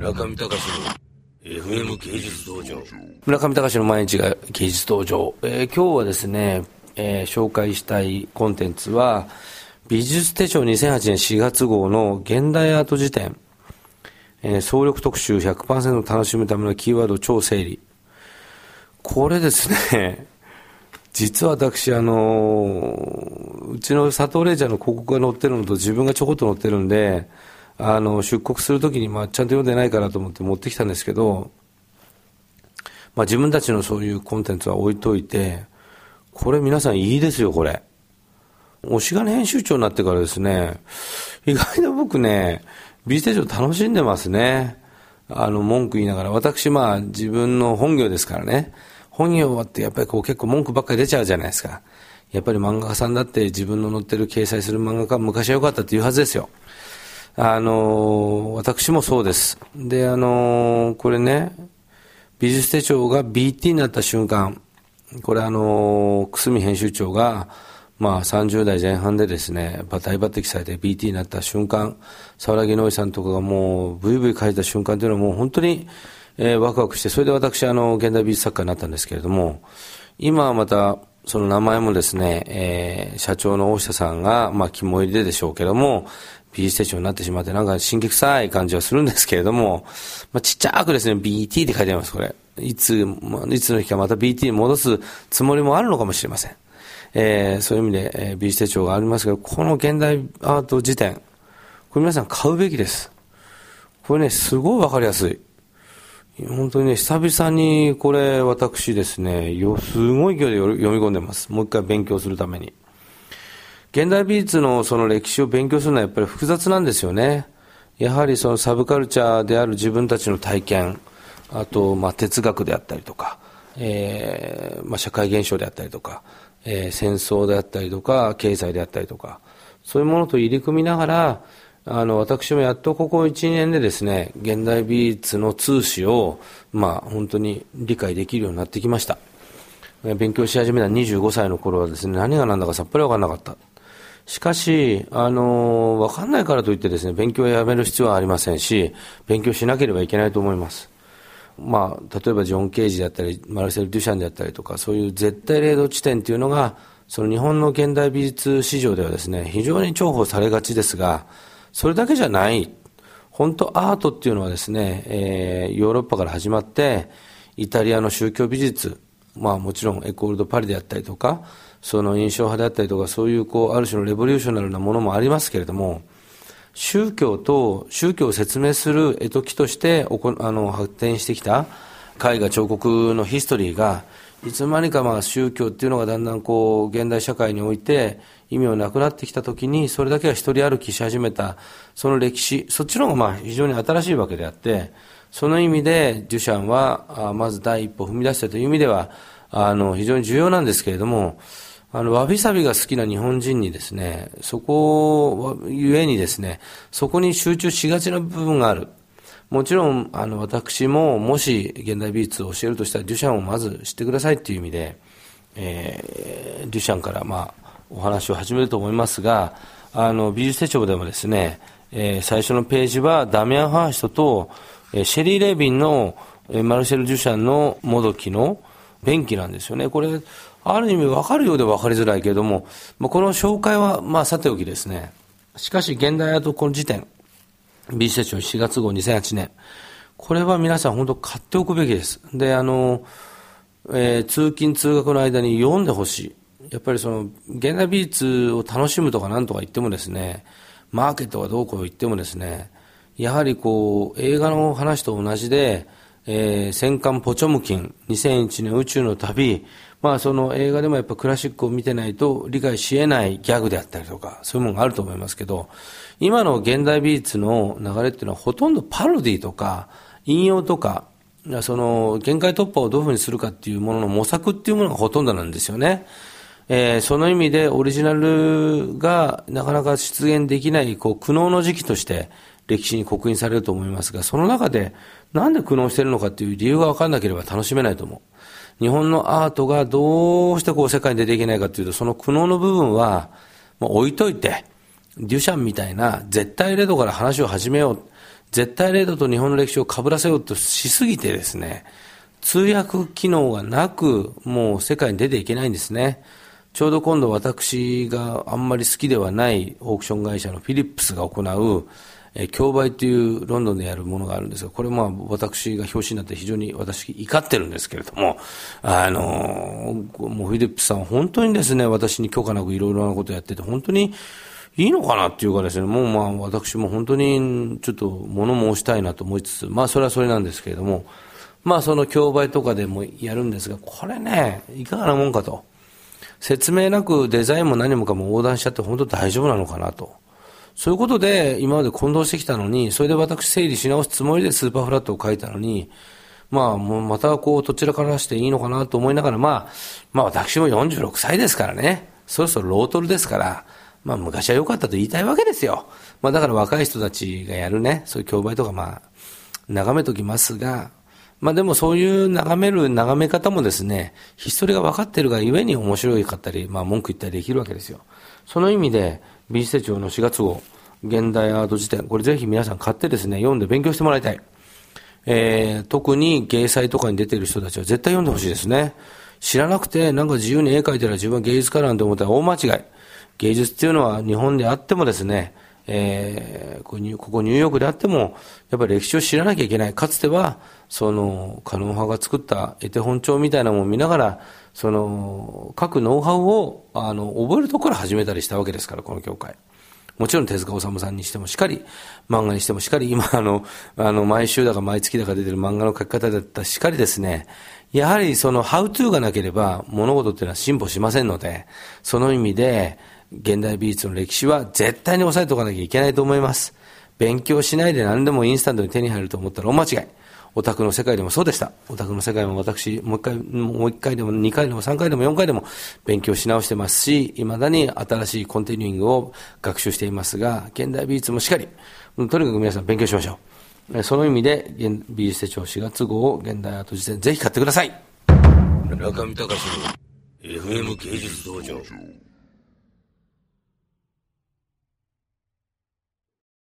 村上隆の FM 芸術道場。村上隆の毎日が芸術道場、えー、今日はですね、えー、紹介したいコンテンツは美術手帳2008年4月号の現代アート辞典、えー、総力特集100%楽しむためのキーワード超整理。これですね 実は私、あのうちの佐藤玲ちゃんの広告が載ってるのと自分がちょこっと載ってるんで、あの、出国するときに、まあ、ちゃんと読んでないかなと思って持ってきたんですけど、まあ、自分たちのそういうコンテンツは置いといて、これ皆さんいいですよ、これ。押し金編集長になってからですね、意外と僕ね、美術手帳楽しんでますね。あの、文句言いながら。私、まあ、自分の本業ですからね。本業はってやっぱりこう結構文句ばっかり出ちゃうじゃないですか。やっぱり漫画家さんだって自分の載ってる掲載する漫画家昔は良かったって言うはずですよ。あの、私もそうです。で、あの、これね、美術手帳が BT になった瞬間、これあの、久住編集長が、まあ30代前半でですね、大抜擢されて BT になった瞬間、沢木ノイさんとかがもうブイブイ書いた瞬間というのはもう本当に、えー、ワクワクして、それで私あの、現代美術作家になったんですけれども、今はまた、その名前もですね、えー、社長の大下さんが、まあ、肝入りででしょうけども、美術手帳になってしまって、なんか神経臭い感じはするんですけれども、まあ、ちっちゃくですね、BT って書いてあります、これ。いつ、いつの日かまた BT に戻すつもりもあるのかもしれません。えー、そういう意味で、えー、美術手帳がありますけど、この現代アート辞典、これ皆さん買うべきです。これね、すごいわかりやすい。本当にね、久々にこれ私ですね、よすごい勢いで読み込んでます。もう一回勉強するために。現代美術のその歴史を勉強するのはやっぱり複雑なんですよね。やはりそのサブカルチャーである自分たちの体験、あと、まあ、哲学であったりとか、えー、まあ、社会現象であったりとか、えー、戦争であったりとか、経済であったりとか、そういうものと入り組みながら、あの、私もやっとここ1年でですね、現代美術の通史を、まあ、本当に理解できるようになってきました。勉強し始めた25歳の頃はですね、何が何だかさっぱりわかんなかった。しかし、あの、わかんないからといってですね、勉強をやめる必要はありませんし、勉強しなければいけないと思います。まあ、例えばジョン・ケージであったり、マルセル・デュシャンであったりとか、そういう絶対零度地点っていうのが、その日本の現代美術市場ではですね、非常に重宝されがちですが、それだけじゃない。本当アートっていうのはですね、えー、ヨーロッパから始まって、イタリアの宗教美術、まあもちろんエコールド・パリであったりとか、その印象派であったりとか、そういうこう、ある種のレボリューショナルなものもありますけれども、宗教と、宗教を説明する絵解きとしておこあの発展してきた絵画彫刻のヒストリーが、いつの間にかまあ宗教っていうのがだんだんこう、現代社会において意味をなくなってきたときに、それだけは一人歩きし始めた、その歴史、そっちの方がまあ非常に新しいわけであって、その意味で、デュシャンは、まず第一歩踏み出したという意味では、あの、非常に重要なんですけれども、あの、わびさびが好きな日本人にですね、そこゆえにですね、そこに集中しがちな部分がある。もちろん、あの、私も、もし現代美術を教えるとしたら、デュシャンをまず知ってくださいっていう意味で、えー、デュシャンから、まあ、お話を始めると思いますが、あの、美術手帳でもですね、えー、最初のページは、ダミアン・ハーシトと、えー、シェリー・レービンの、えー、マルシェル・デュシャンのもどきの便器なんですよね。これ、ある意味分かるようで分かりづらいけれども、まあ、この紹介はまあさておきですね。しかし現代アートこの時点、美術手帳4月号2008年。これは皆さん本当買っておくべきです。で、あの、えー、通勤通学の間に読んでほしい。やっぱりその、現代美術を楽しむとかなんとか言ってもですね、マーケットがどうこう言ってもですね、やはりこう、映画の話と同じで、えー、戦艦ポチョムキン、2001年宇宙の旅、まあその映画でもやっぱクラシックを見てないと理解し得ないギャグであったりとか、そういうものがあると思いますけど、今の現代美術の流れっていうのはほとんどパロディとか、引用とか、その限界突破をどういうふうにするかっていうものの模索っていうものがほとんどなんですよね。えー、その意味でオリジナルがなかなか出現できないこう苦悩の時期として歴史に刻印されると思いますが、その中でなんで苦悩してるのかっていう理由が分からなければ楽しめないと思う。日本のアートがどうしてこう世界に出ていけないかというと、その苦悩の部分は、もう置いといて、デュシャンみたいな絶対レードから話を始めよう。絶対零度と日本の歴史を被らせようとしすぎてですね、通訳機能がなく、もう世界に出ていけないんですね。ちょうど今度私があんまり好きではないオークション会社のフィリップスが行う、え競売というロンドンでやるものがあるんですが、これまあ私が表紙になって非常に私怒ってるんですけれども、あの、もうフィリップさん本当にですね、私に許可なくいろいろなことやってて、本当にいいのかなっていうかですね、もうまあ私も本当にちょっと物申したいなと思いつつ、まあそれはそれなんですけれども、まあその競売とかでもやるんですが、これね、いかがなもんかと。説明なくデザインも何もかも横断しちゃって本当大丈夫なのかなと。そういうことで今まで混同してきたのに、それで私整理し直すつもりでスーパーフラットを書いたのに、まあ、もうまたこう、どちらからしていいのかなと思いながら、まあ、まあ私も46歳ですからね、そろそろロートルですから、まあ昔は良かったと言いたいわけですよ。まあだから若い人たちがやるね、そういう競売とかまあ、眺めときますが、まあでもそういう眺める眺め方もですね、ヒストリが分かっているがゆえに面白かったり、まあ文句言ったりできるわけですよ。その意味で、美術手帳の4月号、現代アート辞典、これぜひ皆さん買ってですね、読んで勉強してもらいたい。えー、特に芸祭とかに出てる人たちは絶対読んでほしいですね。知らなくて、なんか自由に絵描いたら自分は芸術家なんて思ったら大間違い。芸術っていうのは日本であってもですね、えー、ここニューヨークであっても、やっぱり歴史を知らなきゃいけない。かつては、その、カノン派が作った絵手本帳みたいなものを見ながら、その、各ノウハウを、あの、覚えるところから始めたりしたわけですから、この教会。もちろん手塚治虫さんにしてもしっかり、漫画にしてもしっかり、今あの、あの、毎週だか毎月だか出てる漫画の書き方だったしっかりですね、やはりその、ハウトゥーがなければ物事っていうのは進歩しませんので、その意味で、現代美術の歴史は絶対に押さえておかなきゃいけないと思います。勉強しないで何でもインスタントに手に入ると思ったら大間違い。オタクの世界でもそうでした。オタクの世界も私、もう一回、もう一回でも二回でも三回でも四回でも勉強し直してますし、未だに新しいコンティニューイングを学習していますが、現代美術もしっかり、とにかく皆さん勉強しましょう。その意味で、美術手帳4月号を、現代アート辞典、ぜひ買ってください。中見隆の FM 芸術道場。